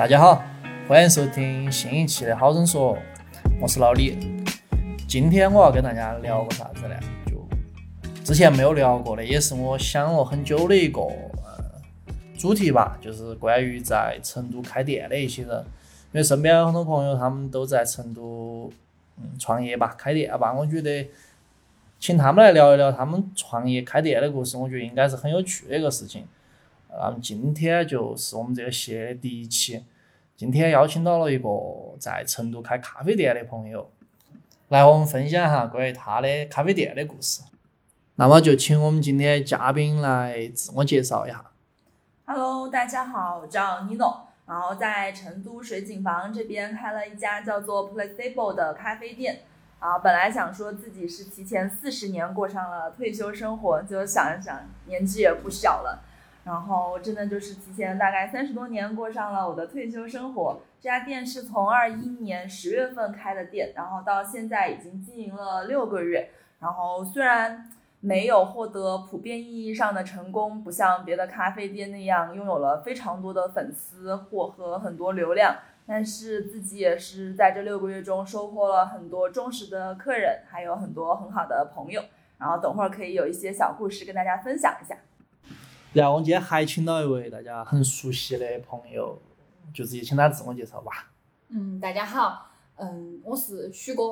大家好，欢迎收听新一期的好生说，我是老李。今天我要跟大家聊个啥子呢？就之前没有聊过的，也是我想了很久的一个呃主题吧，就是关于在成都开店的一些人。因为身边有很多朋友，他们都在成都嗯创业吧，开店吧。我觉得请他们来聊一聊他们创业开店的故事，我觉得应该是很有趣的一个事情。那么今天就是我们这个系列的第一期。今天邀请到了一个在成都开咖啡店的朋友，来和我们分享一下关于他的咖啡店的故事。那么就请我们今天嘉宾来自我介绍一下。Hello，大家好，我叫 Nino，然后在成都水景房这边开了一家叫做 Placebo 的咖啡店。啊，本来想说自己是提前四十年过上了退休生活，就想一想年纪也不小了，然后真的就是提前大概三十多年过上了我的退休生活。这家店是从二一年十月份开的店，然后到现在已经经营了六个月。然后虽然没有获得普遍意义上的成功，不像别的咖啡店那样拥有了非常多的粉丝或和很多流量，但是自己也是在这六个月中收获了很多忠实的客人，还有很多很好的朋友。然后等会儿可以有一些小故事跟大家分享一下。然后我们今天还请到一位大家很熟悉的朋友，就直接请他自我介绍吧。嗯，大家好，嗯，我是许哥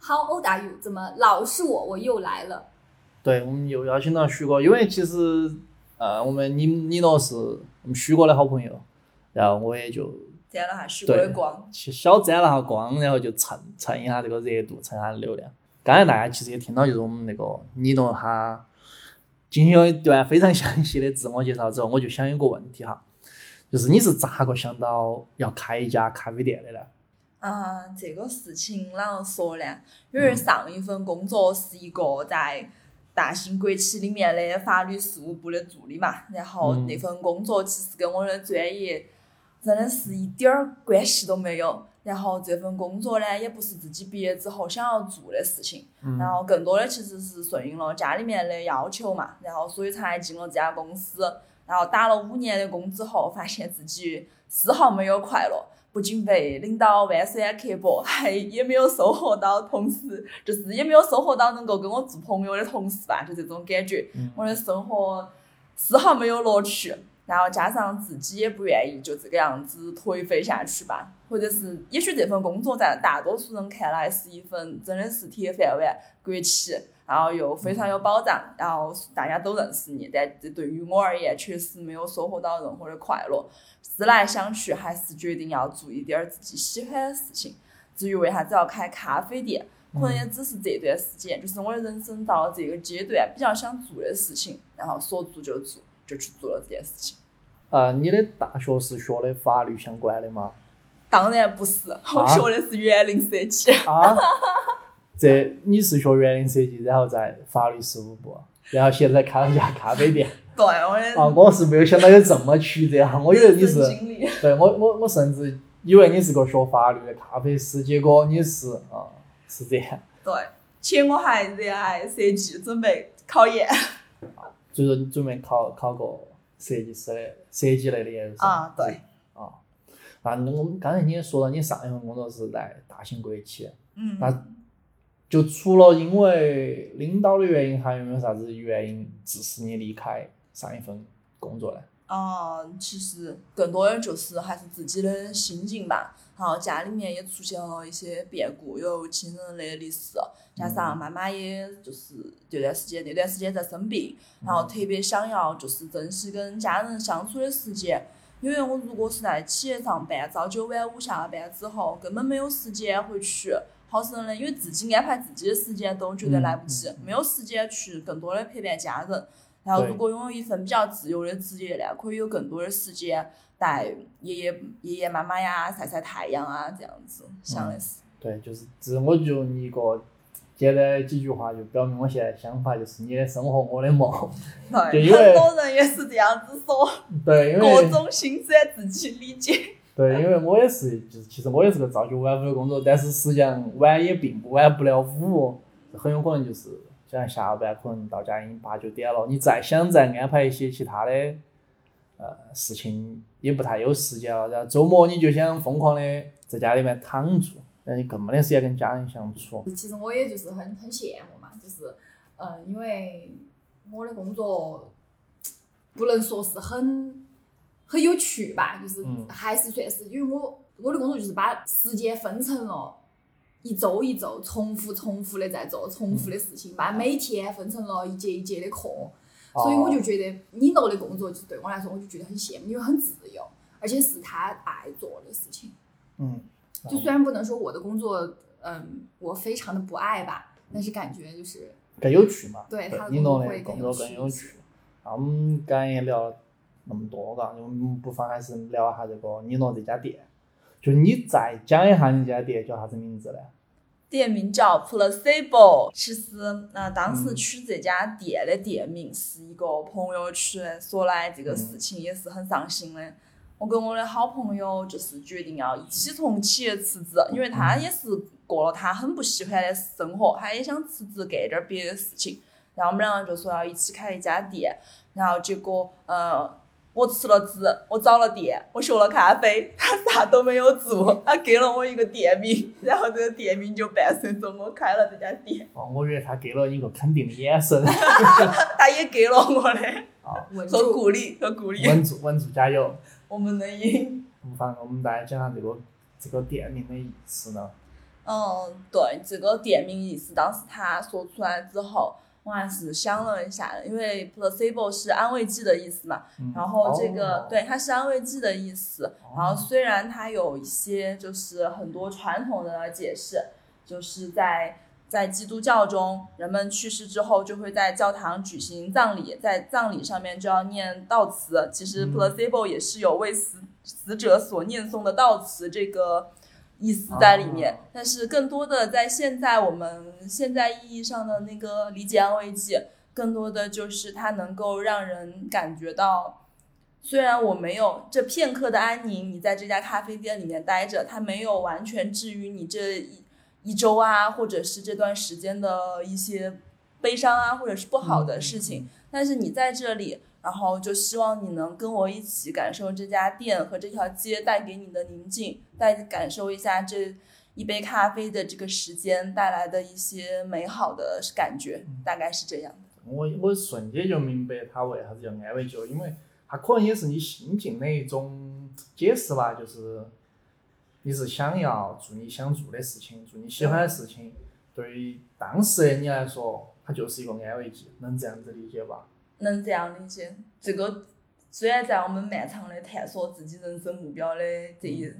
，How old are you？怎么老是我，我又来了。对，我们又邀请到许哥，因为其实呃，我们你你诺是我们许哥的好朋友，然后我也就沾了下许哥的光，去小沾了下光，然后就蹭蹭一下这个热度，蹭下流量。刚才大家其实也听到，就是我们那个你诺他进行了一段非常详细的自我介绍之后，我就想有个问题哈，就是你是咋个想到要开一家咖啡店的呢？啊，这个事情啷个说呢？因为上一份工作是一个在大型国企里面的法律事务部的助理嘛，然后嗯那份工作其实跟我的专业真的是一点儿关系都没有。然后这份工作呢，也不是自己毕业之后想要做的事情，然后更多的其实是顺应了家里面的要求嘛，然后所以才进了这家公司。然后打了五年的工之后，发现自己丝毫没有快乐，不仅被领导弯酸刻薄，还也没有收获到同事，就是也没有收获到能够跟我做朋友的同事吧，就这种感觉。嗯我的生活丝毫没有乐趣，然后加上自己也不愿意就这个样子颓废下去吧，或者是也许这份工作在大多数人看来是一份真的是铁饭碗国企，然后又非常有保障，然后大家都认识你，但这对于我而言确实没有收获到任何的快乐。思来想去，还是决定要做一点儿自己喜欢的事情。至于为啥子要开咖啡店，可能也只是这段时间，就是我的人生到了这个阶段，比较想做的事情，然后说做就做，就去做了这件事情。呃，你的大学是学的法律相关的吗？当然不是，我学的是园林设计。啊，这你是学园林设计，然后在法律事务部，然后现在开了一家咖啡店。对，我的啊，我是没有想到有这么曲折哈，我以为你是。对我我我甚至以为你是个学法律的咖啡师，结果你是啊是这样，对，且我还热爱设计，准备考研。所以说你准备考考个设计师的设计类的研究生啊，对，啊。那我们刚才你也说了，你上一份工作是在大型国企，嗯，那就除了因为领导的原因，还有没有啥子原因致使你离开上一份工作呢？啊、其实更多的就是还是自己的心境吧。然后家里面也出现了一些变故，有亲人的离世，加上妈妈也就是这段时间那段时间在生病，然后特别想要就是珍惜跟家人相处的时间。因为我如果是在企业上班，朝九晚五下了班之后，根本没有时间回去好生的，因为自己安排自己的时间都觉得来不及，没有时间去更多的陪伴家人。然后，如果拥有一份比较自由的职业呢，可以有更多的时间带爷爷、爷爷妈妈呀、晒晒太阳啊，这样子想的是。对，就是这我就用一个简单的几句话就表明我现在想法，就是你的生活我的梦。就对，因为很多人也是这样子说，对，因各种心酸自己理解。对，因为我也是，就是其实我也是个朝九晚五的工作，但是实际上晚也并不晚不了五，很有可能就是像下班可能到家已经八九点了，你再想再安排一些其他的呃事情也不太有时间了，然后周末你就想疯狂的在家里面躺住，那你更没得时间跟家人相处。其实我也就是很很羡慕嘛，就是嗯、呃因为我的工作不能说是很很有趣吧，就是嗯还是算是因为我我的工作就是把时间分成了。一周一周重复重复的在做重复的事情，把每天分成了一节一节的课，所以我就觉得你诺的工作，就对我来说，我就觉得很羡慕，因为很自由，而且是他爱做的事情。嗯，就虽然不能说我的工作，嗯，我非常的不爱吧，但是感觉就是更有趣嘛。对他的工作会的工作更有趣。那我们刚才也聊了那么多，嘎，我们不妨还是聊一下这个你诺这家店。就你再讲一下你这家店叫啥子名字呢？店名叫 Placebo。其实，呃，当时嗯取这家店的店名是一个朋友取的，说来这个事嗯情也是很伤心的。我跟我的好朋友就是决定要一起从企业辞职，因为他也是过了他很不喜欢的生活，他也想辞职干点儿别的事情。然后我们两个就说要一起开一家店，然后结果，呃，我吃了职，我找了店，我学了咖啡，他啥都没有做，他给了我一个店名，然后这个店名就伴随着我开了这家店，哦，我以为他给了你一个肯定的眼神，他也给了我的啊稳住。鼓励和鼓励，稳住，稳住，加油！我们能赢。不妨我们再讲下这个这个店名的意思呢。嗯，对，这个店名意思，当时他说出来之后，是想了一下，因为 placebo 是安慰剂的意思嘛，嗯。然后这个、哦。对它是安慰剂的意思，然后虽然它有一些就是很多传统的解释，就是在在基督教中，人们去世之后就会在教堂举行葬礼，在葬礼上面就要念悼词。其实嗯。Placebo 也是有为死死者所念诵的悼词这个意思在里面，哦但是更多的在现在我们现在意义上的那个理解安慰剂，更多的就是它能够让人感觉到。虽然我没有这片刻的安宁，你在这家咖啡店里面待着，它没有完全治愈你这一一周啊，或者是这段时间的一些悲伤啊，或者是不好的事情。但是你在这里，然后就希望你能跟我一起感受这家店和这条街带给你的宁静，再感受一下这一杯咖啡的这个时间带来的一些美好的感觉，大概是这样的。我我瞬间就明白他为啥子叫安慰剂了，因为他可能也是你心境的一种解释吧，就是你是想要做你想做的事情，做你喜欢的事情，对于当时的你来说，它就是一个安慰剂，能这样子理解吧？能这样理解。这个虽然在我们漫长的探索自己人生目标的这一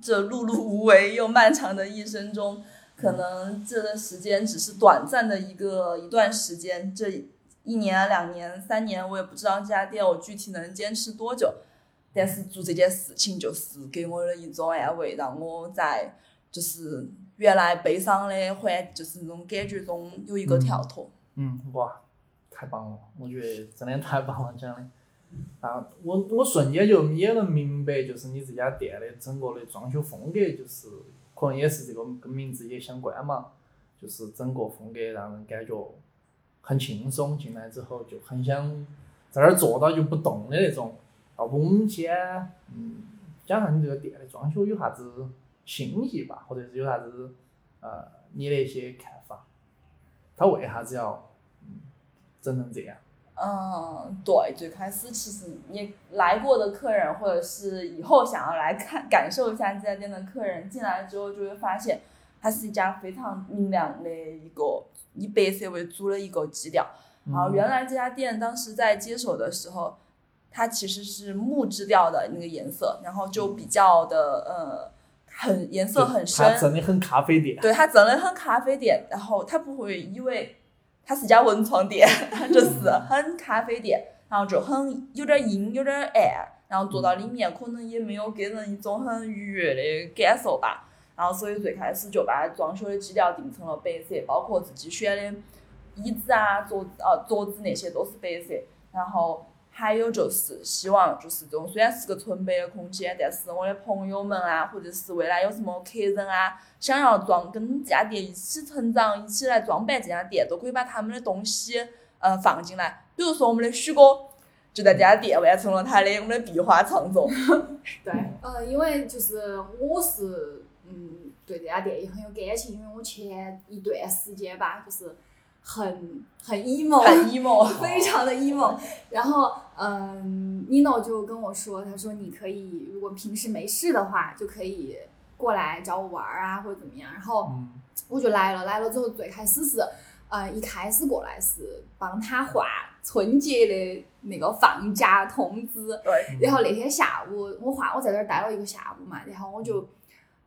这碌碌无为又漫长的一生中，可能这段时间只是短暂的一个一段时间，这一年、两年、三年，我也不知道这家店我具体能坚持多久。但是做这件事情就是给我的一种安慰，让我在就是原来悲伤的环，就是那种感觉中有一个跳脱。嗯，哇，太棒了！我觉得真的太棒了，讲的。啊，我我瞬间就也能明白，就是你这家店的整个的装修风格，就是可能也是这个跟名字也相关嘛，就是整个风格让人感觉很轻松，进来之后就很想在那儿坐到就不动的那种。要不我们先嗯讲下你这个店的装修有啥子新意吧，或者是有啥子呃你的一些看法？他为啥子要嗯整成这样？嗯，对，最开始其实你来过的客人，或者是以后想要来看感受一下这家店的客人，进来之后就会发现，它是一家非常明亮的一个以白色为主的一个基调。然后原来这家店当时在接手的时候，它其实是木质调的那个颜色，然后就比较的呃很颜色很深，它真的很咖啡店。对，它真的很咖啡店，然后它不会以为它是家文创店，就 是很咖啡店，然后就很有点阴，有点暗，然后坐到里面可能也没有给人一种很愉悦的感受吧。然后所以最开始就把装修的基调定成了白色，包括自己选的椅子啊、桌子啊、桌子那些都是白色，然后。还有就是希望就是这种虽然是个纯白的空间，但是我的朋友们啊，或者是未来有什么客人啊，想要装跟这家店一起成长，一起来装扮这家店，都可以把他们的东西呃放进来。比如说我们的许哥，就在这家店完成了他的我们的壁画创作。对，呃，因为就是我是嗯对这家店也很有感情，因为我前一段时间吧，就是很很 emo，很 emo，非常的 emo。然后嗯，Nino 就跟我说，他说你可以如果平时没事的话，就可以过来找我玩儿啊，或者怎么样。然后嗯。我就来了，来了之后最开始是，呃，一开始过来是帮他画春节的那个放假通知，对，然后那天下午我画，我在那儿待了一个下午嘛，然后我就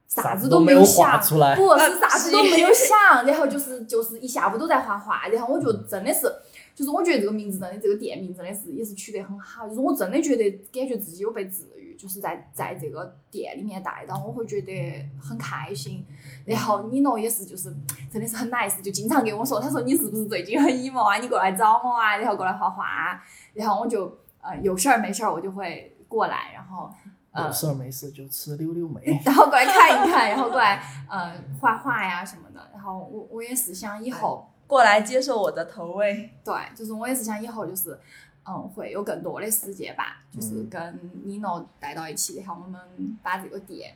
啥啥子都没有想，出来。不是 啥子都没有想，然后就是就是一下午都在画画，然后我就真的是，就是我觉得这个名字真的，这个店名真的是也是取得很好，就是我真的觉得感觉自己有被治愈，就是在在这个店里面待到，我会觉得很开心。然后你诺也是，就是真的是很 nice，就经常给我说，他说你是不是最近很 emo 啊？你过来找我啊，然后过来画画啊，然后我就呃有事儿没事儿我就会过来，然后呃有事儿没事就吃溜溜梅。然后过来看一看，然后过来呃画画呀什么的。然后我我也是想以后，过来接受我的投喂。对，就是我也是想以后就是嗯会有更多的时间吧，就是嗯跟 Nino 待到一起，然后我们把这个店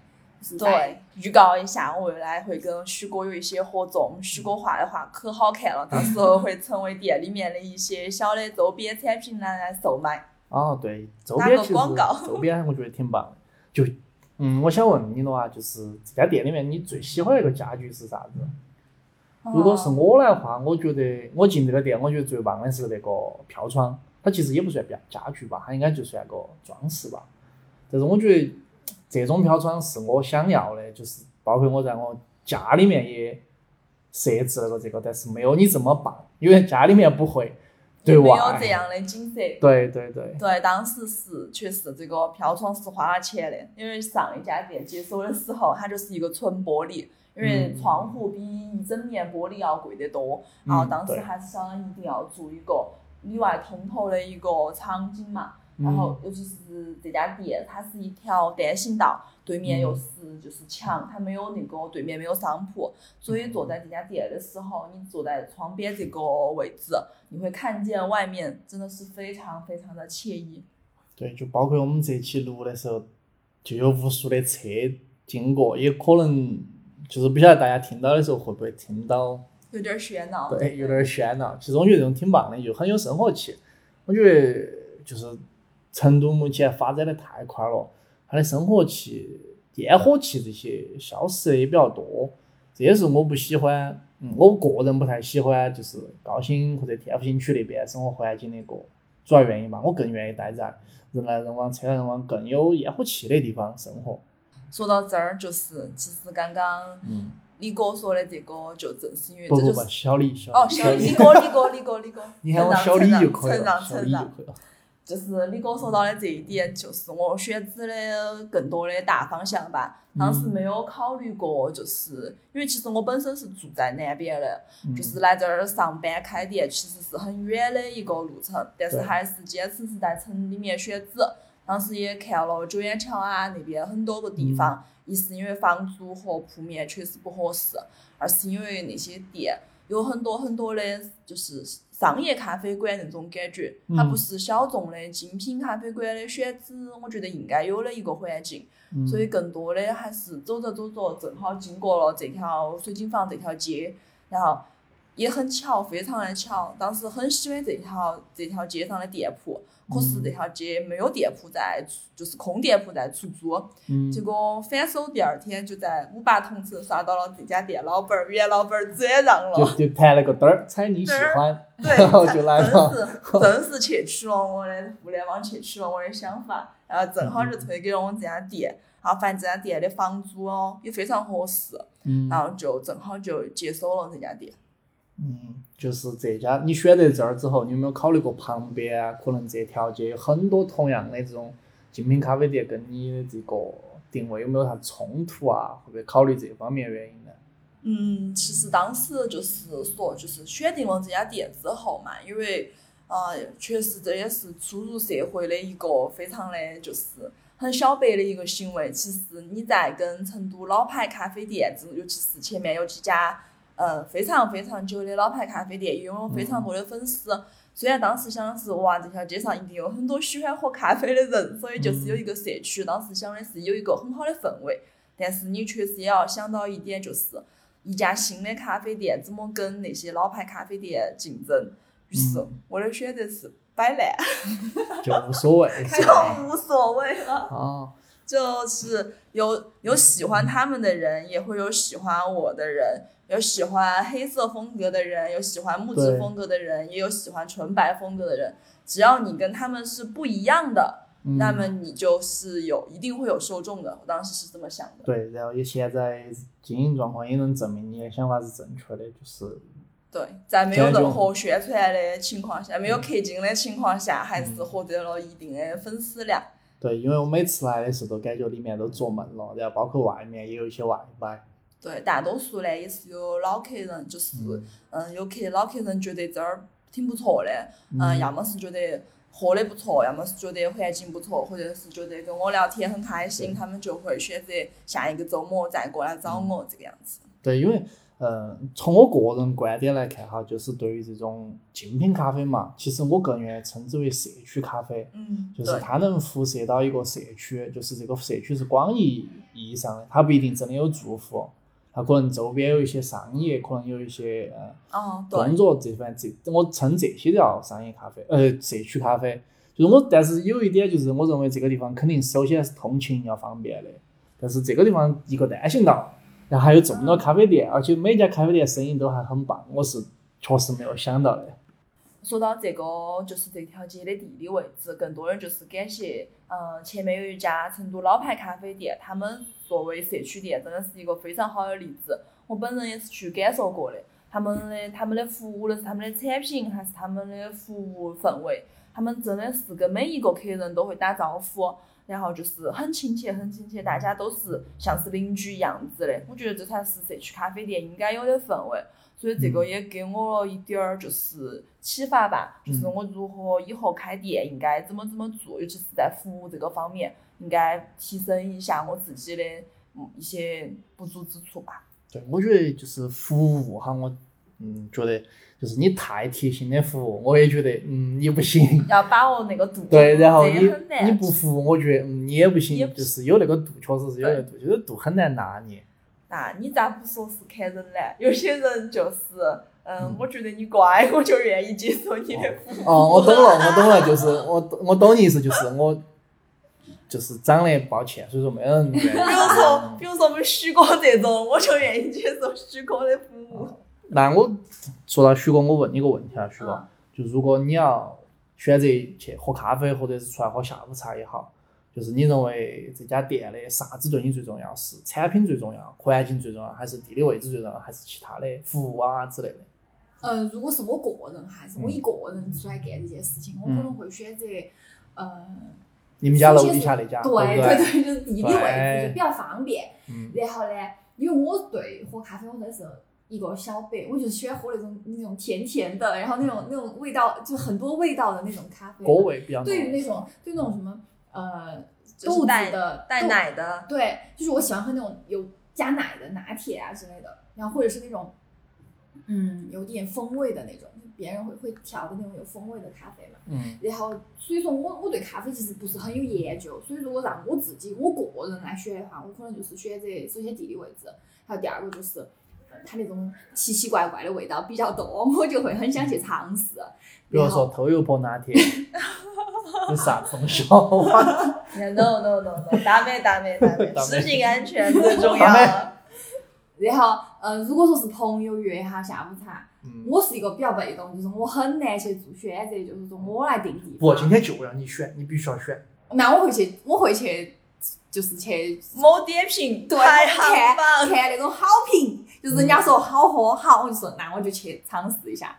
对，预告一下，我未来会跟许哥有一些合作。许哥画的画可好看了，到时候会成为店里面的一些小的周边产品拿来售卖。哦，对，周打个边其实广告周边我觉得挺棒的。就，嗯，我想问你的话，就是这家店里面你最喜欢的一个家具是啥子？如果是我来话，我觉得我进这个店，我觉得最棒的是那个飘窗，它其实也不算家家具吧，它应该就算个装饰吧。但是我觉得这种飘窗是我想要的，就是包括我在我家里面也设置了个这个，但是没有你这么棒，因为家里面不会对没有。这样的景色。对对对，对，当时是确实这个飘窗是花了钱的，因为上一家店接手的时候，它就是一个纯玻璃，因为嗯。窗户比一整面玻璃要贵得多，然后当时还是想一定要做一个里外通透的一个场景嘛。然嗯后尤其是这家店，它是一条单行道，对面嗯又是就是墙，它没有那个对面没有商铺，所以坐在这家店的时候，你坐在窗边这个位置，你会看见外面真的是非常非常的惬意。对，就包括我们这期录的时候，就有无数的车经过，也可能就是不晓得大家听到的时候会不会听到，有点喧闹。对，有点喧闹。其实我觉得这种挺棒的，就很有生活气。我觉得就是成都目前发展的太快了，它的生活气、烟火气这些消失的也比较多，这也是我不喜欢，嗯，我个人不太喜欢，就是高新或者天府新区那边生活环境的一个主要原因吧。我更愿意待在人来人往、车来人往更有烟火气的地方生活。说到这儿，就是其实刚刚嗯，李哥说的这个，就正是因为这就是小李，小哦，李，小李哥，李哥，李哥，李哥，你喊我承小李让就可以了，就是李哥说到的这一点，就是我选址的更多的大方向吧。当时没有考虑过，就是因为其实我本身是住在南边的，嗯就是来这儿上班开店，其实是很远的一个路程，但是对还是坚持是在城里面选址。当时也看了九眼桥啊那边很多个地方，一是因为房租和铺面确实不合适，二是因为那些店有很多很多的，就是商业咖啡馆那种感觉，它不是小众的精品咖啡馆的选址，我觉得应该有的一个环境。所以更多的还是走着走着，正好经过了这条水晶坊这条街，然后也很巧，非常的巧。当时很喜欢这条这条街上的店铺，可是这条街没有店铺在出，就是空店铺在出租。嗯结果反手第二天就在五八同城刷到了这家店老板儿，原老板儿转让了。就就谈了个灯儿，猜你喜欢，对，然后就来了。真是真是窃取了我的互联网，窃取了我的想法，然后正好就推给了我这家店，然后发现这家店的房租哦也非常合适，嗯然后就正好就接手了这家店。嗯，就是这家，你选择这儿之后，你有没有考虑过旁边啊？可能这条街有很多同样的这种精品咖啡店，跟你的这个定位有没有啥冲突啊？会不会考虑这方面原因呢？嗯，其实当时就是说，就是选定了这家店之后嘛，因为呃，确实这也是初入社会的一个非常的就是很小白的一个行为。其实你在跟成都老牌咖啡店，这尤其是前面有几家嗯非常非常久的老牌咖啡店，拥有非常多的粉丝。虽然当时想的是哇，这条街上一定有很多喜欢喝咖啡的人，所以就是有一个社区。当时想的是有一个很好的氛围，但是你确实也要想到一点，就是一家新的咖啡店怎么跟那些老牌咖啡店竞争。于是我的选择是摆烂，就无所谓，就无所谓了。啊，就是有有喜欢他们的人，也会有喜欢我的人，有喜欢黑色风格的人，有喜欢木质风格的人，也有喜欢纯白风格的人。只要你跟他们是不一样的，嗯那么你就是有一定会有受众的。我当时是这么想的。对，然后也现在经营状况也能证明你的想法是正确的，就是对，在没有任何宣传的情况下，没有氪金的情况下，还是获得了一定的粉丝量。对，因为我每次来的时候都感觉里面都坐满了，然后包括外面也有一些外卖，对，大多数呢也是有老客人，就是嗯，有客老客人觉得这儿挺不错的，嗯，要么是觉得喝的不错，要么是觉得环境不错，或者是觉得跟我聊天很开心，他们就会选择下一个周末再过来找我这个样子。对，因为呃，从我个人观点来看哈，就是对于这种精品咖啡嘛，其实我更愿意称之为社区咖啡，嗯，就是，它能辐射到一个社区，就是这个社区是广义意义上的，它不一定真的有住户，它可能周边有一些商业，可能有一些呃哦，工对，作这方这，我称这些叫商业咖啡，呃，社区咖啡。就是我，但是有一点就是，我认为这个地方肯定首先是通勤要方便的，但是这个地方一个单行道，然后还有这么多咖啡店，而且每家咖啡店生意都还很棒，我是确实没有想到的。说到这个，就是这条街的地理位置，更多人就是感谢，嗯，前面有一家成都老牌咖啡店，他们作为社区店，真的是一个非常好的例子。我本人也是去感受过的，他们的他们的服务，无论是他们的产品还是他们的服务氛围，他们真的是跟每一个客人都会打招呼，然后就是很亲切，很亲切，大家都是像是邻居一样子的。我觉得这才是社区咖啡店应该有的氛围。所以这个也给我了一点儿就是启发吧，就是我如何以后开店应该怎么怎么做，尤其是在服务这个方面，应该提升一下我自己的嗯一些不足之处吧。对，我觉得就是服务哈，我嗯觉得就是你太贴心的服务，我也觉得嗯你不行。要把握那个度，对，然后你你不服务，我觉得嗯你也不行，不就是有那个度，确实是有那个度，就是度很难拿捏。那你咋不说是看人呢？有些人就是，嗯，我觉得你乖，我就愿意接受你的服务。哦，我懂了，我懂了，就是我我懂你意思，就是我就是长得抱歉，所以说没人。比如说，比如说我们许哥这种，我就愿意接受许哥的服务。那我说到徐哥，我问你个问题啊，徐哥嗯，就如果你要选择去喝咖啡，或者是出来喝下午茶也好，就是你认为这家店的啥子对你最重要？是产品最重要，环境最重要，还是地理位置最重要，还是其他的服务啊之类的？呃，如果是我个人，还是我一个人出来干这件事情，我可能会选择，呃，你们家楼底下那家，对对？对，就是地理位置就比较方便。嗯，然后呢，因为我对喝咖啡我真的是一个小白，我就喜欢喝那种那种甜甜的，然后那种那种味道就很多味道的那种咖啡。果味比较浓。对于那种对那种什么呃豆子就是带的带奶的，对，就是我喜欢喝那种有加奶的拿铁啊之类的，然后或者是那种，嗯，有点风味的那种，别人会会调的那种有风味的咖啡嘛。嗯然后，所以说我我对咖啡其实不是很有研究，所以如果让我自己我个人来选的话，我可能就是选择首先地理位置，还有第二个就是。呃它那种奇奇怪怪的味道比较多，我就会很想去尝试。比如说偷油婆拿铁，有啥子笑话？no no no no，大美大美大美，食品安全最重要。然后，呃，如果说是朋友约哈下午茶，嗯，我是一个比较被动，就是我很难去做选择，就是说我来定地不，今天就让你选，你必须要选。那我会去，我会去，就是去某点评对排行看榜，看那种好评，就是人家说好喝好，我就说那我就去尝试一下。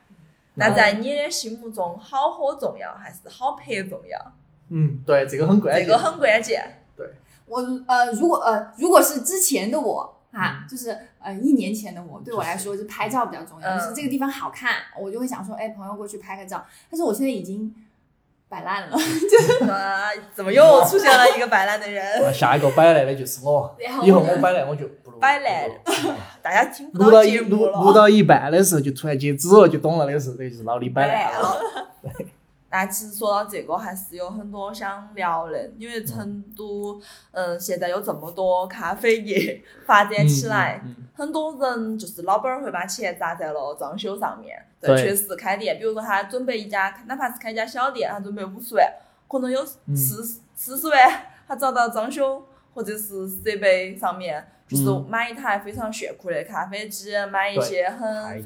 那在你的心目中，好喝重要还是好拍重要？嗯，对，这个很关键。这个很关键。对我呃，如果呃，如果是之前的我啊，嗯就是呃一年前的我，对我来说就拍照比较重要，嗯就是这个地方好看，我就会想说，哎，朋友过去拍个照。但是我现在已经摆烂了。就啊，怎么又出现了一个摆烂的人？啊下一个摆烂的就是我以后我摆烂我就不录摆烂 大家听不录到一录录，到一半的时候就突然截止了，就懂了，那个是那就是老李摆烂了。了。那其实说到这个，还是有很多想聊的，因为成都，嗯，现在有这么多咖啡业发展起来，嗯嗯嗯很多人就是老板儿会把钱砸在了装修上面。对确实开店，比如说他准备一家，哪怕是开一家小店，他准备五十万，可能有嗯四四十万，他找到装修或者是设备上面，就是嗯买一台非常炫酷的咖啡机，买一些很。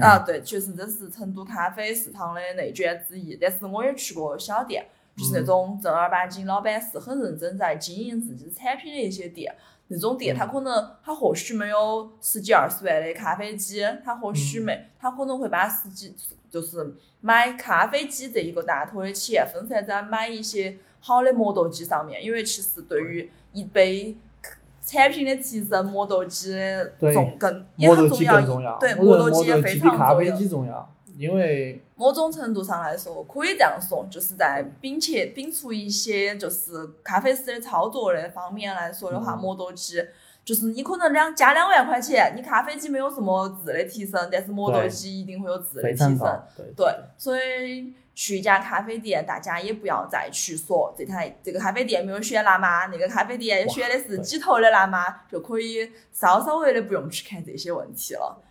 啊，对，确实这是成都咖啡市场的内卷之一。但是我也去过小店，就是那种正儿八经老板是很认真在经营自己产品的一些店。那种店，它可能它或许没有？十几二十万的咖啡机，它或许没，它可能会把十几就是买咖啡机这一个大头的钱分散在买一些好的磨豆机上面，因为其实对于一杯产品的提升，磨豆机对重更也很重要对，磨豆机也非常咖啡重要。机重要，因为某种程度上来说，可以这样说，就是在摒弃摒除一些就是咖啡师的操作的方面来说的话，嗯磨豆机就是你可能两加两万块钱，你咖啡机没有什么质的提升，但是磨豆机一定会有质的提升。对，所以去一家咖啡店，大家也不要再去说这台这个咖啡店没有选辣妈，那个咖啡店选的是几头的辣妈，就可以稍稍微的不用去看这些问题了。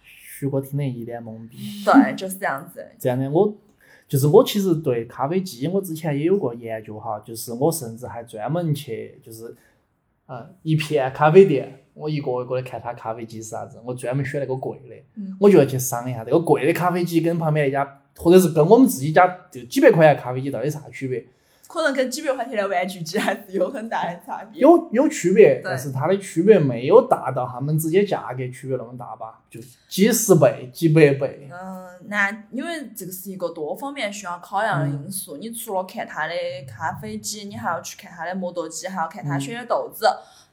徐哥听得一脸懵逼。对，就是这样子。这样的，我就是我其实对咖啡机，我之前也有过研究哈，就是我甚至还专门去就是，嗯，一片咖啡店，我一个一个的看它咖啡机是啥子，我专门选那个贵的，嗯我就要去商一下这个贵的咖啡机跟旁边那家，或者是跟我们自己家就几百块钱咖啡机到底啥区别？可能跟几百块钱的玩具机还是有很大的差别。有有区别，但是它的区别没有大到他们之间价格区别那么大吧？就几十倍、几百倍。嗯，那因为这个是一个多方面需要考量的因素。你除了看它的咖啡机，你还要去看它的磨豆机，还要看它选的豆子，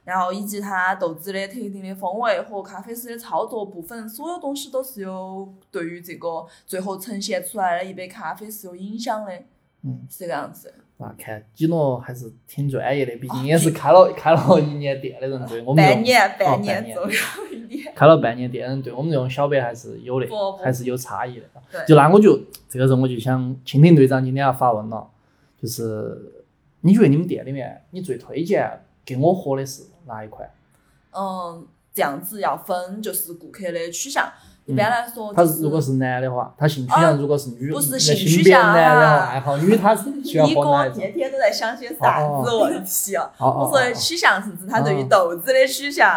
然后以及它豆子的特定的风味和咖啡师的操作部分，所有东西都是有对于这个最后呈现出来的一杯咖啡是有影响的。嗯，是这个样子。那看基诺还是挺专业的，毕哦竟也是开了开了一年店的人，对我们半年，哦半半年年左右一年。开了半年店的人，对我们这种小白还是有的还是有差异的。就那我就这个时候我就想，蜻蜓队长今天要发问了，就是你觉得你们店里面你最推荐给我喝的是哪一款？嗯，这样子要分就是顾客的取向。一般来说、他就是，如果是男的话，他性取啊向如果是女，不是那性取向啊男的爱好女，他是喜欢一喝奶一种？个天天都在想些啥子问题啊？哦哦我说的取向是指他对于豆子的取向。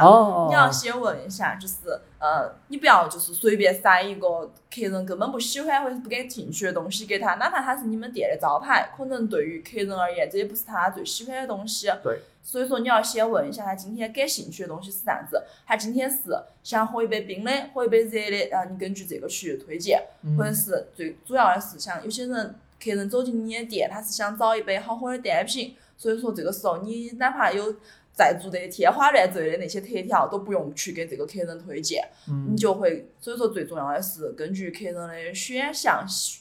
你要先问一下，就是呃，你不要就是随便塞一个客人根本不喜欢或者是不感兴趣的东西给他，哪怕他是你们店的招牌，可能对于客人而言，这也不是他最喜欢的东西。对。所以说你要先问一下他今天感兴趣的东西是啥子，他今天是想喝一杯冰的，喝一杯热的，然后你根据这个去推荐，嗯或者是最主要的是像有些人客人走进你的店，他是想找一杯好喝的单品，所以说这个时候你哪怕有再做的天花乱坠的那些特调，都不用去给这个客人推荐，嗯。你就会所以说最重要的是根据客人的选项，喜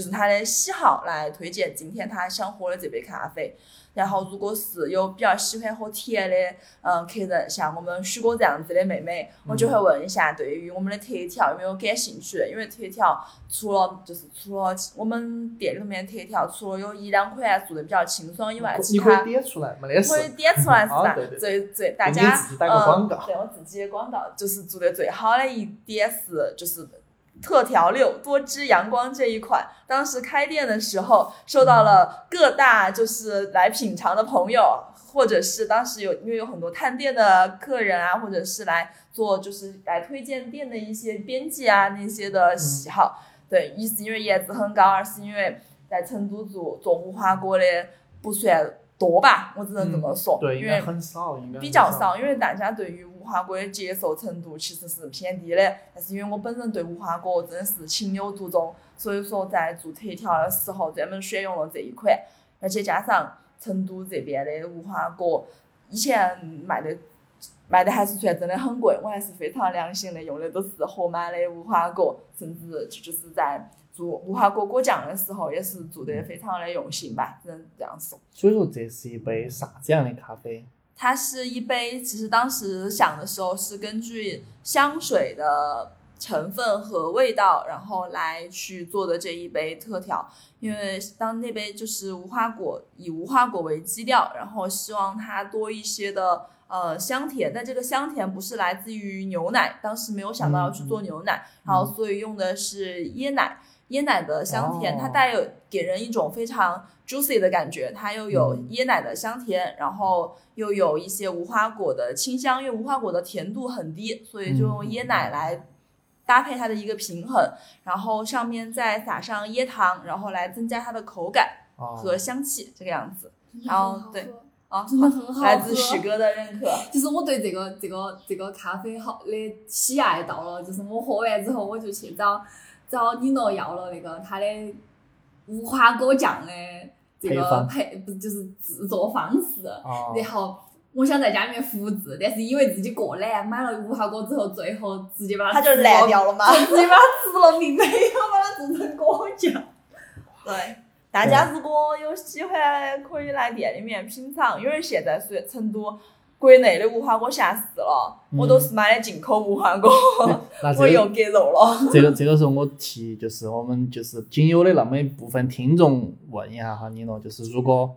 就是他的喜好来推荐今天他想喝的这杯咖啡。然后，如果是有比较喜欢喝甜的，嗯，客人像我们许哥这样子的妹妹，我就会问一下对于我们的特调有没有感兴趣，因为特调除了就是除了我们店里面特调，除了有一两款做的比较清爽以外，其你可以他点出来，没得事可。以点出来是啥 啊对对？最最大家嗯，对我自己的广告就是做的最好的一点是就是。特调六多汁阳光这一款，当时开店的时候受到了各大就是来品尝的朋友，或者是当时有因为有很多探店的客人啊，或者是来做就是来推荐店的一些编辑啊那些的喜好。对，一是因为颜值很高，二是因为在成都做做无花果的不算多吧，我只能这么说，对，因为很少，应该比较少，因为大家对于无花果的接受程度其实是偏低的。但是因为我本人对无花果真的是情有独钟，所以说在做特调的时候专门选用了这一款，而且加上成都这边的无花果以前卖的。卖的还是算真的很贵，我还是非常良心的，用的都是盒马的无花果，甚至就是在做无花果果酱的时候，也是做得非常的用心吧，只能这样说。所以说这是一杯啥子样的咖啡？它是一杯，其实当时想的时候是根据香水的成分和味道，然后来去做的这一杯特调。因为当那杯就是无花果，以无花果为基调，然后希望它多一些的呃香甜，但这个香甜不是来自于牛奶，当时没有想到要去做牛奶，然后所以用的是椰奶。椰奶的香甜，它带有给人一种非常 juicy 的感觉，它又有椰奶的香甜，然后又有一些无花果的清香，因为无花果的甜度很低，所以就用椰奶来搭配它的一个平衡，然后上面再撒上椰糖，然后来增加它的口感和香气，这个样子。然后对，啊，真的很好喝。来自许哥的认可。就是我对这个这个这个咖啡好的喜爱到了，就是我喝完之后我就去找。找李诺要了那个他的无花果酱的这个配，不就是制作方式，然后我想在家里面复制，但是因为自己过懒，买了无花果之后，最后直接把它就烂掉了嘛，直接把它吃了，并没有把它做成果酱。对，大家如果有喜欢，可以来店里面品尝，因为现在是成都。国内的无花果下市了，我都是买的进口无花果，我又割肉了。这个这个时候我替就是我们就是仅有的那么一部分听众问一下哈，你咯，就是如果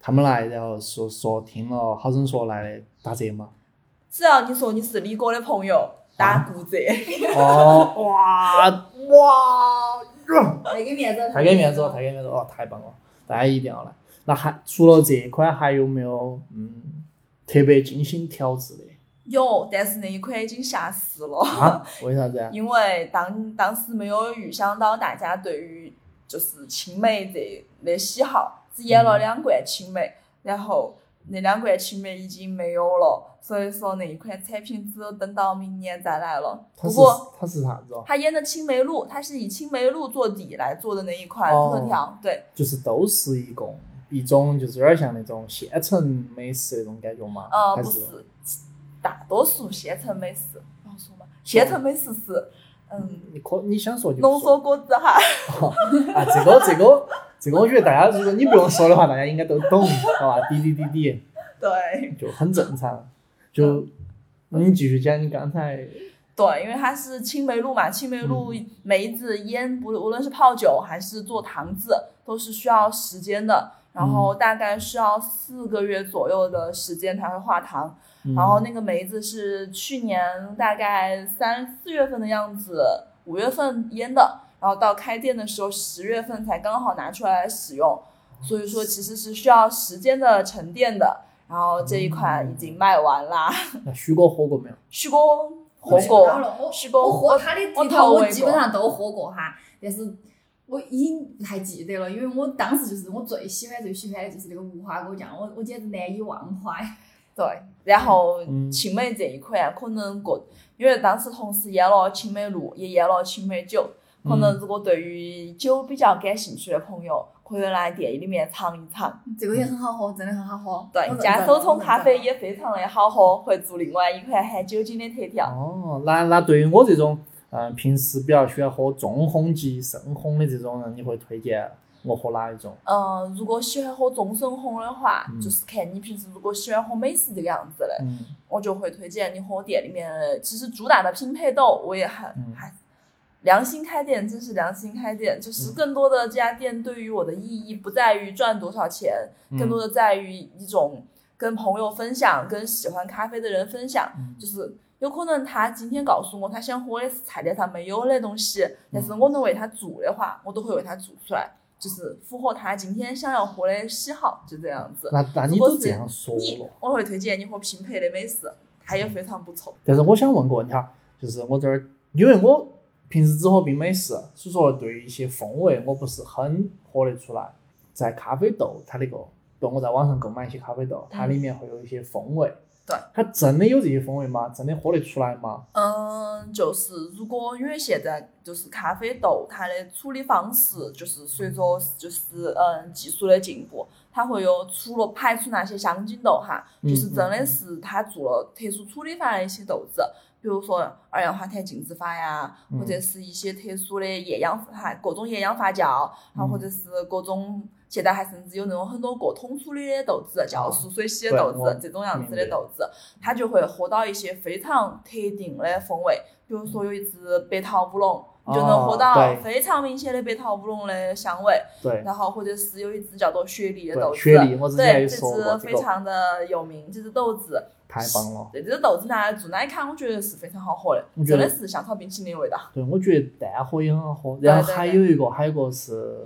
他们来，然后说说听了好生说来的打折吗？只要你说你是李哥的朋友，打骨折。哦，哇 哇，太给面子，太给面子了，太给面子了，哦，太棒了，大家一定要来。那还除了这一款，还有没有嗯？特别精心调制的，有，但是那一款已经下市了。啊？为啥子？因为当当时没有预想到大家对于就是青梅这的喜好，只演了两罐青梅，然后那两罐青梅已经没有了，所以说那一款产品只有等到明年再来了。不过它是啥子哦？它演的青梅露，它是以青梅露做底来做的那一款特调，对，就是都是一共。一种就是有点像那种县城美食那种感觉嘛？呃，不是，大多数县城美食，好说嘛？县城美食是，嗯，你可你想说就浓缩果汁哈。啊，这个这个这个，我觉得大家如果你不用说的话，大家应该都懂，好吧？滴滴滴滴，对，就很正常。就那你继续讲你刚才。对，因为它是青梅露嘛，青梅露梅子腌，不无论是泡酒还是做糖渍，都是需要时间的。然后大概需要四个月左右的时间才会化糖，然后那个梅子是去年大概三四月份的样子，五月份腌的，然后到开店的时候十月份才刚好拿出来使用，所以说其实是需要时间的沉淀的。然后这一款已经卖完啦。那徐哥喝过没有？徐哥喝过，徐哥我喝他的这套我基本上都喝过哈，但是。我已经不太记得了，因为我当时就是我最喜欢最喜欢的就是那个无花果酱，我我简直难以忘怀。对，然后青梅这一款可能过，因为当时同时腌了青梅露，也腌了青梅酒，可能如果对于酒比较感兴趣的朋友，可以来店里面尝一尝。这个也很好喝，真的很好喝。对，加手冲咖啡也非常的好喝，会做另外一款含酒精的特调。哦，那那对于我这种。嗯，平时比较喜欢喝重烘及、深烘的这种人，你会推荐我喝哪一种？嗯，如果喜欢喝中深烘的话，就是看你平时如果喜欢喝美式这个样子的，我就会推荐你喝店里面。其实主打的拼配豆我也很还良心开店，真是良心开店。就是更多的这家店对于我的意义不在于赚多少钱，更多的在于一种跟朋友分享，跟喜欢咖啡的人分享，就是。有可能他今天告诉我他想喝的是菜单上没有的东西，但是我能为他做的话，我都会为他做出来，就是符合他今天想要喝的喜好，就这样子。那那你都这样说了，我会推荐你喝拼配的美式，它也非常不错。但是我想问个问题哈，就是我这儿，因为我平时只喝冰美式，所以说对于一些风味我不是很喝得出来。在咖啡豆，它那个，如我在网上购买一些咖啡豆，它里面会有一些风味。对，它真的有这些风味吗？真的喝得出来吗？嗯，就是如果因为现在就是咖啡豆，它的处理方式就是随着就是嗯技术的进步，它会有除了排除那些香精豆哈，就是真的是它做了特殊处理法的一些豆子，比如说二氧化碳浸渍法呀，或者是一些特殊的厌氧发各种厌氧发酵，然后或者是各种现在还甚至有那种很多过桶处理的豆子，酵素水洗的豆子，这种样子的豆子，它就会喝到一些非常特定的风味。比如说有一支白桃乌龙，你就能喝哦到非常明显的白桃乌龙的香味。对，然后或者是有一支叫做雪梨的豆子，雪莉我之前对，这也说过支这个非常的有名，这支豆子，太棒了。对，这只豆子拿来做奶咖，我觉得是非常好喝的，真的是香草冰淇淋的味道。对，我觉得蛋喝也很好喝。然后还有一个，还有一个是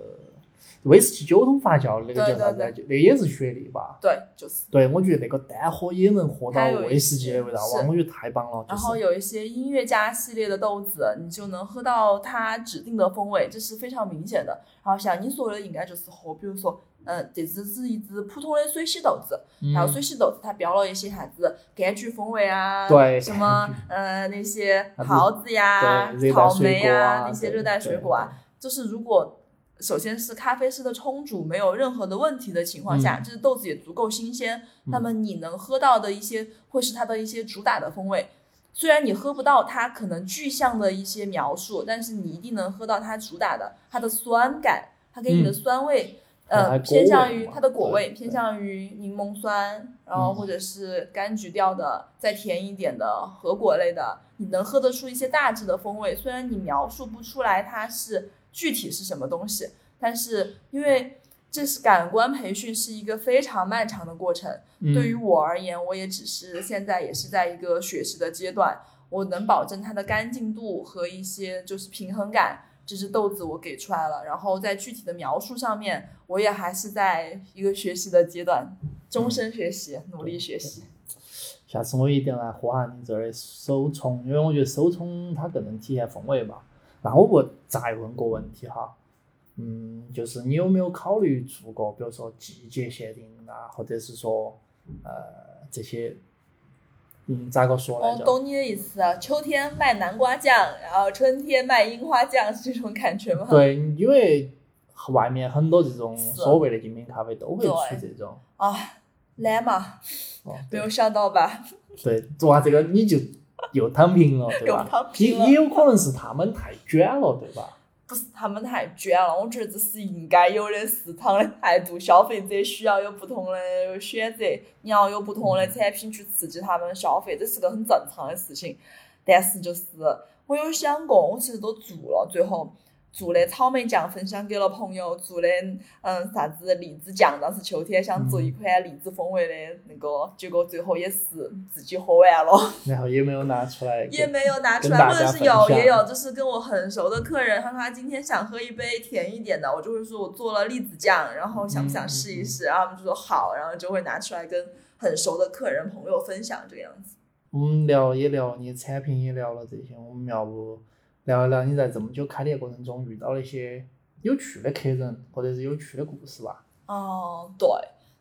威士忌酒桶发酵的那个叫啥子？那个也是雪莉吧？对，就是。对，我觉得那个单喝也能喝到威士忌的味道，哇，我觉得太棒了。然后有一些音乐家系列的豆子，你就能喝到它指定的风味，这是非常明显的。然后像你说的，应该就是喝，比如说，嗯，这只是一只普通的水洗豆子，然后嗯水洗豆子它标了一些啥子柑橘风味啊，对什么呃那些桃子呀草莓水果啊那些热带水果啊，就是如果首先是咖啡师的冲煮没有任何的问题的情况下，嗯。就是豆子也足够新鲜，那么你能喝到的一些会是它的一些主打的风味。虽然你喝不到它可能具象的一些描述，但是你一定能喝到它主打的它的酸感，它给你的嗯。酸味，呃，偏向于它的果味，偏向于柠檬酸，然后嗯。或者是柑橘调的，再甜一点的核果类的，你能喝得出一些大致的风味。虽然你描述不出来它是具体是什么东西，但是因为这是感官培训是一个非常漫长的过程，嗯对于我而言，我也只是现在也是在一个学习的阶段，我能保证它的干净度和一些就是平衡感，这只豆子我给出来了。然后在具体的描述上面，我也还是在一个学习的阶段，终身学习，努力学习。下次我一定来喝下你这儿的手冲，因为我觉得手冲它更能体现风味嘛。那我问再问个问题哈，嗯，就是你有没有考虑做过，比如说季节限定啊，或者是说呃这些，嗯，咋个说呢我？懂你的意思啊，秋天卖南瓜酱，然后春天卖樱花酱，是这种感觉吗？对，因为外面很多这种所谓的精品咖啡都会出这种。啊，懒嘛，哦，没有想到吧？对，做完，这个你就又躺平了，对吧？躺平了也也有可能是他们太卷了，对吧？不是他们太卷了，我觉得这是应该有的市场的态度。消费者需要有不同的选择，你要有不同的产品去刺激他们消费，这是个很正常的事情。但是就是我有想过，我其实都做了，最后做的草莓酱分享给了朋友，做的嗯啥子荔枝酱，当时秋天想做一款荔枝风味的那个，结果最后也是自己喝完了。然后也没有拿出来。也没有拿出来，或者是有也有，就是跟我很熟的客人，他说他今天想喝一杯甜一点的，我就会说我做了栗子酱，然后想不想试一试，然后他们就说好，然后就会拿出来跟很熟的客人朋友分享这个样子。我们聊也聊你产品，也聊了这些，我们要不聊一聊你在这么久开店过程中遇到了一些有趣的客人，或者是有趣的故事吧？哦，对，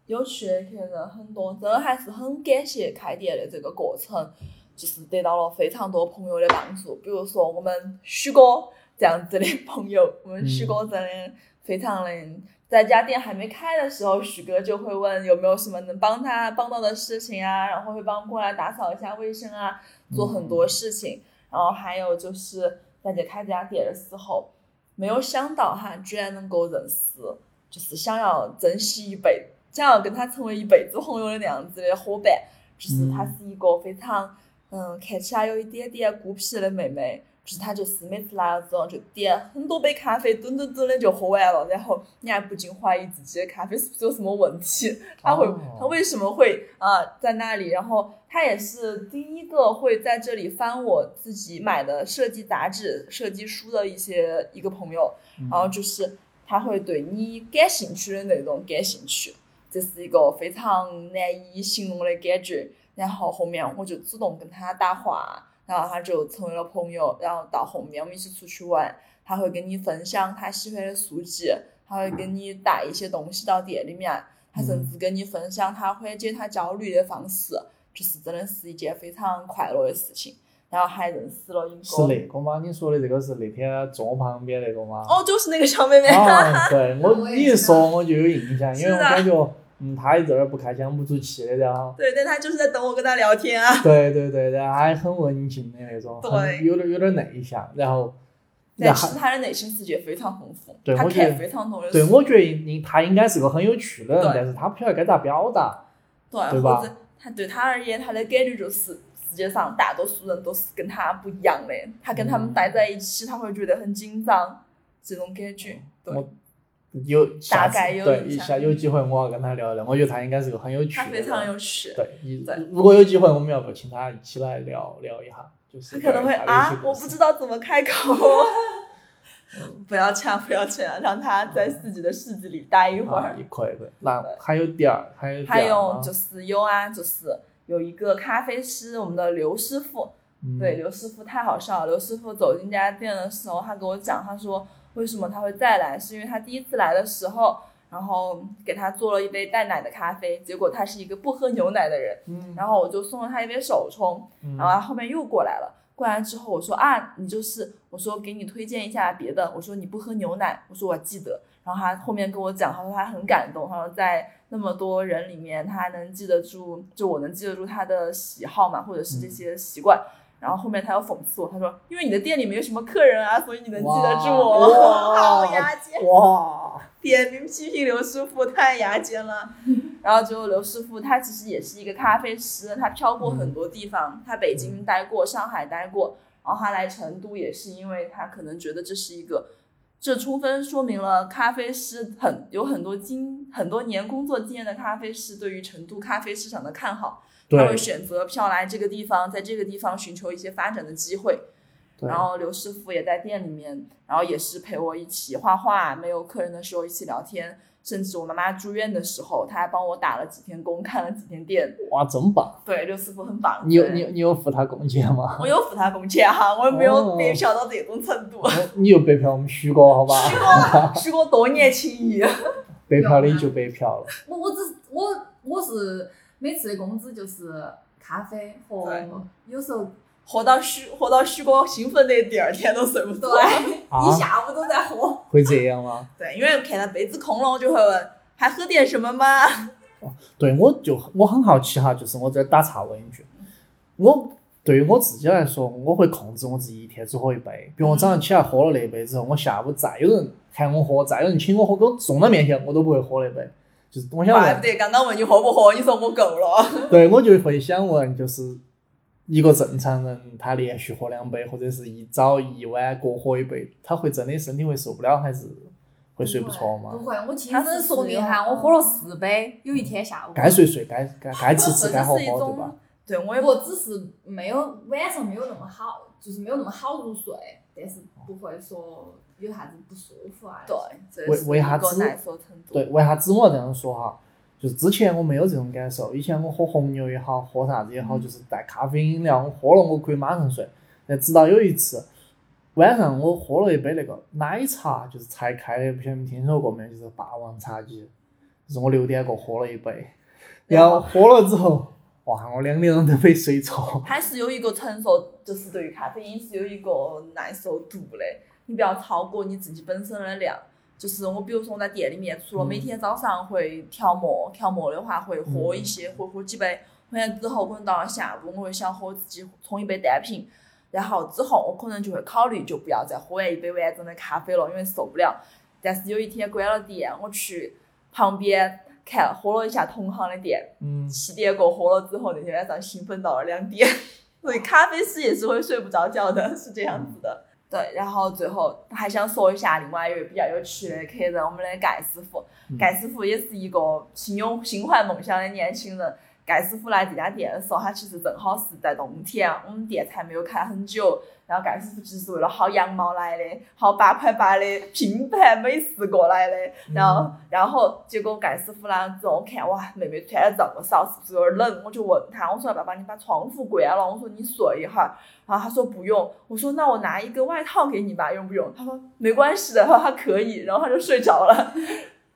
有趣的客人很多，真的还是很感谢开店的这个过程，就是得到了非常多朋友的帮助。比如说我们许哥这样子的朋友，我们许哥真的非常的，在家店还没开的时候，许哥就会问有没有什么能帮他帮到的事情啊，然后会帮过来打扫一下卫生啊，做很多事情。然后还有就是在这开这家店的时候，没有想到哈，居然能够认识，就是想要珍惜一辈，想要跟他成为一辈子朋友的那样子的伙伴。就是她是一个非常嗯看起来有一点点孤僻的妹妹。就是他，就是每次来了之后就点很多杯咖啡，吨吨吨的就喝完了，然后你还不禁怀疑自己的咖啡是不是有什么问题？他会，哦她为什么会啊、在那里？然后他也是第一个会在这里翻我自己买的设计杂志、设计书的一些一个朋友，然后就是他会对你感兴趣的内容感兴趣，这是一个非常难以形容的感觉。然后后面我就主动跟他搭话，然后他就成为了朋友。然后到后面我们一起出去玩，他会跟你分享他喜欢的书籍，他会给你带一些东西到店里面，他甚至跟你分享他缓解他焦虑的方式，就是真的是一件非常快乐的事情。然后还认识了一个，是那个吗？你说的这个是那天坐我旁边那个吗？哦，就是那个小妹妹。啊，对我你一说我就有印象，因为我感觉嗯，他也在那儿不开腔不出气的，然后，对，但他就是在等我跟他聊天啊。对 对对，然后还很文静的那种，对有点有点内向，然后，但然后其实他的内心世界非常丰富，他看非常多的书。对，我觉得应他应该是个很有趣的人，但是他不晓得该咋表达。对，对吧他对他而言，他的感觉就是世界上大多数人都是跟他不一样的，他跟他们嗯待在一起，他会觉得很紧张，这种感觉。对，我有大概有对，一下有机会我要跟他聊聊，我觉得他应该是个很有趣的。他非常有趣。对，一对如果有机会，我们要不请他一起来聊聊一下，就是他可能会啊，我不知道怎么开口。不要抢，不要抢，让他在自己的世界里待一会啊儿。也可以的。那还有第二，还有还有就是有啊，就是有一个咖啡师，我们的刘师傅，嗯对，刘师傅太好笑了。刘师傅走进这家店的时候，他跟我讲，他说为什么他会再来，是因为他第一次来的时候，然后给他做了一杯带奶的咖啡，结果他是一个不喝牛奶的人，嗯然后我就送了他一杯手冲，嗯然后他后面又过来了。过来之后，我说啊，你就是我说给你推荐一下别的，我说你不喝牛奶，我说我记得。然后他后面跟我讲，他说他很感动，他说在那么多人里面，他还能记得住，就我能记得住他的喜好嘛，或者是这些习惯。然后后面他又讽刺我，他说因为你的店里没有什么客人啊，所以你能记得住我。哇好牙尖，哇，点名批评刘师傅太牙尖了。然后结果刘师傅，他其实也是一个咖啡师，他漂过很多地方，他北京待过，上海待过，然后他来成都也是因为他可能觉得这是一个，这充分说明了咖啡师很有很多经很多年工作经验的咖啡师对于成都咖啡市场的看好，他会选择票来这个地方，在这个地方寻求一些发展的机会。然后刘师傅也在店里面，然后也是陪我一起画画，没有客人的时候一起聊天，甚至我妈妈住院的时候，他还帮我打了几天工，看了几天店。哇，真棒！对，刘师傅很棒。你有你有你有付他工钱吗？我有付他工钱哈，我也没有哦白嫖到这种程度。你又白嫖我们徐哥，好吧？许哥许哥多年情谊。白嫖的就白嫖了。我我只我我是每次的工资就是咖啡和有时候喝到许喝到许哥兴奋的第二天都睡不着。一下午都在喝。会这样吗？对，因为看到杯子空了，我就会问还喝点什么吗？对，我就我很好奇哈，就是我这儿打岔问一句，我对于我自己来说，我会控制我自己一天只喝一杯。比如我早上起来喝了那杯之后，我下午再有人喊我喝，再有人请我喝，给我送到面前，我都不会喝那杯。就是我想，怪不得刚刚问你喝不喝，你说我够了。对我就会想问，就是一个正常人，他连续喝两杯，或者是一早一晚各喝一杯，他会真的身体会受不了，还是会睡不着吗不？会，我亲他是身说明哈，我喝了四杯，有一天下午。该睡睡，该该该吃吃，该喝喝，对吧？对我也不只是没有晚上没有那么好，就是没有那么好入睡，但是不会说有啥子不舒服啊。对，这为是一个为啥子耐受程度。对，为啥子我要这样说哈？就是之前我没有这种感受，以前我喝红牛也好，喝啥子也好，就是带咖啡饮料，我喝了我可以马上睡。但直到有一次晚上我喝了一杯那个奶茶，就是才开的，不晓得你听说过没有？就是霸王茶姬，就是我六点过喝了一杯，然后喝了之后，哇，我两点钟都没睡着。它是有一个承受，就是对于咖啡因是有一个耐受度的，你不要超过你自己本身的量。就是我，比如说我在店里面，除了每天早上会调沫，调沫的话会喝一些，会喝几杯。喝完之后，可能到了下午，我会想喝自己冲一杯单品，然后之后我可能就会考虑，就不要再喝完一杯完整的咖啡了，因为受不了。但是有一天关了店，我去旁边看喝了一下同行的店，嗯，七点过喝了之后，那天晚上兴奋到了两点，所以咖啡师也是会睡不着觉的，是这样子的。对，然后最后还想说一下另外一位比较有趣的客人，我们的盖师傅。嗯盖师傅也是一个心有心怀梦想的年轻人。盖师傅来这家店的时候，他其实正好是在冬天，我们店才没有开很久。然后盖师傅其实是为了薅羊毛来的，薅八块八的拼盘美食过来的。然后，然后结果盖师傅来了之后，我看哇，妹妹穿的这么少，是不是有点冷？我就问他，我说爸爸，你把窗户关了，我说你睡一会儿。然后他说不用，我说那我拿一个外套给你吧，用不用？他说没关系的，他说他可以，然后他就睡着了。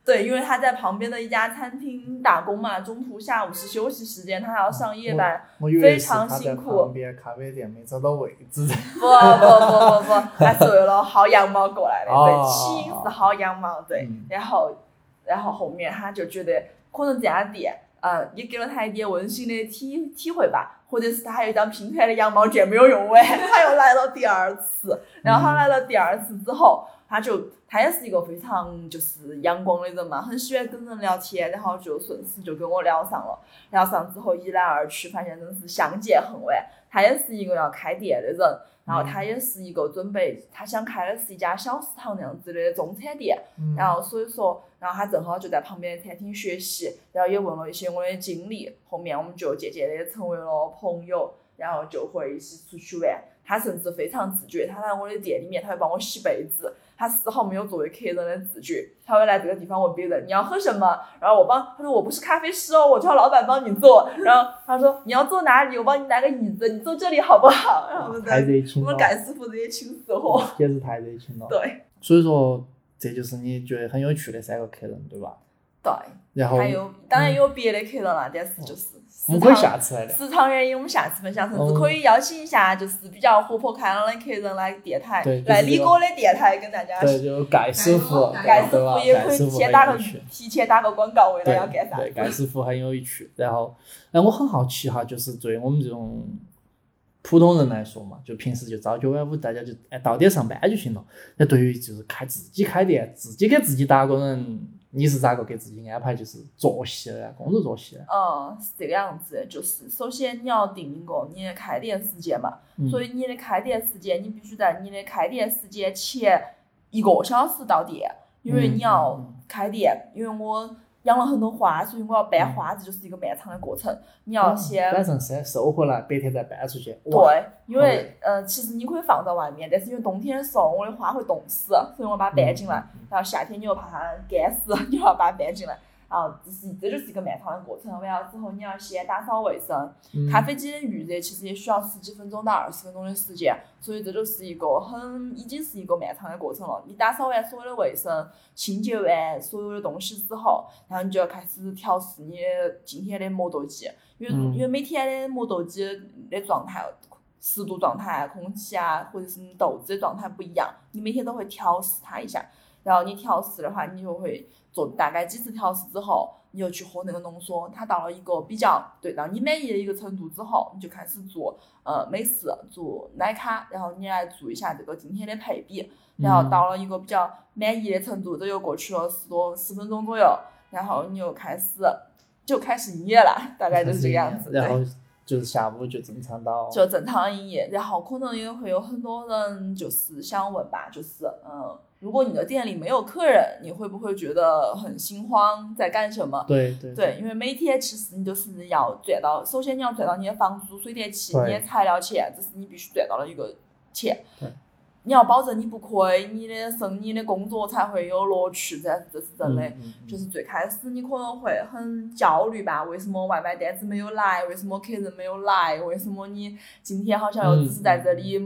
对，因为他在旁边的一家餐厅打工嘛，中途下午是休息时间，他还要上夜班。非常辛苦旁边咖啡店没找到位置。不不不不不，他是为了薅羊毛过来的，对，哦起因是薅羊毛，对嗯，然后然后后面他就觉得可能这家店，呃，也给了他一点温馨的体体会吧，或者是他还有一张拼团的羊毛卷没有用完，他又来了第二次。然后他来了第二次之后，他就他也是一个非常就是阳光的人嘛，很喜欢跟人聊天，然后就顺势就跟我聊上了。聊上之后一来二去，发现真是相见恨晚。他也是一个要开店的人，然后他也是一个准备他想开的是一家小食堂那样子的中餐店，然后所以说，然后他正好就在旁边的餐厅学习，然后也问了一些我的经历，后面我们就渐渐的成为了朋友，然后就会一起出去玩。他甚至非常自觉，他来我的店里面，他会帮我洗被子。他丝毫没有作为客人的自觉，他会来这个地方问别人你要喝什么，然后我帮他说我不是咖啡师哦，我叫老板帮你做。然后他说你要坐哪里，我帮你拿个椅子，你坐这里好不好？然后太热情了，我们干师傅热情死活，简直太热情了。对，所以说这就是你觉得很有趣的三个客人，对吧？对。然后还有当然有别的客人了，但是就是。我们可以下次来聊。时长原因，我们下次分享，甚至可以邀请一下，就是比较活泼开朗的客人来电台，来李哥的电台跟大家。对，就盖师傅，盖师傅也可以先打个提前打个广告，为了要干啥？对，盖师傅很有趣。然后，哎，我很好奇哈，就是对于我们这种普通人来说嘛，就平时就朝九晚五，大家就哎到点上班就行了。那对于就是开自己开店，自己给自己打工人。你是咋个给自己安排就是作息的工作作息的？嗯，是这个样子，就是首先你要定一个你的开店时间嘛，所以你的开店时间你必须在你的开店时间前一个小时到店，因为你要开店，因为我。养了很多花，所以我要搬花，这就是一个漫长的过程。你要先晚上先收回来，白天再搬出去。对，因为呃，其实你可以放在外面，但是因为冬天的时候我的花会冻死，所以我把它搬进来。然后夏天你又怕它干死，你又要把它搬进来。然后这是这就是一个漫长的过程。完了之后，你要先打扫卫生。咖啡机的预热其实也需要十几分钟到二十分钟的时间，所以这就是一个很已经是一个漫长的过程了。你打扫完所有的卫生，清洁完所有的东西之后，然后你就要开始调试你今天的磨豆机，因为因为每天的磨豆机的状态、湿度状态、空气啊，或者是豆子的状态不一样，你每天都会调试它一下。然后你调试的话，你就会。做大概几次调试之后，你就去喝那个浓缩，它到了一个比较对让你满意的一个程度之后，你就开始做呃美式，做奶咖，然后你来做一下这个今天的配比，然后到了一个比较满意的程度，这又过去了十多十分钟左右，然后你又开始就开始营业了，大概就是这个样子。然后就是下午就正常到。就正常的营业，然后可能也会有很多人就是想问吧，就是嗯。如果你的店里没有客人，你会不会觉得很心慌，在干什么？对对对，因为每天其实你就是要赚到，首先你要赚到你的房租、水电气、你的材料钱，这是你必须赚到的一个钱。对，你要保证你不亏，你的生你的工作才会有乐趣，这这是真的。就是最开始你可能会很焦虑吧？为什么外卖单子没有来？为什么客人没有来？为什么你今天好像又只是在这里？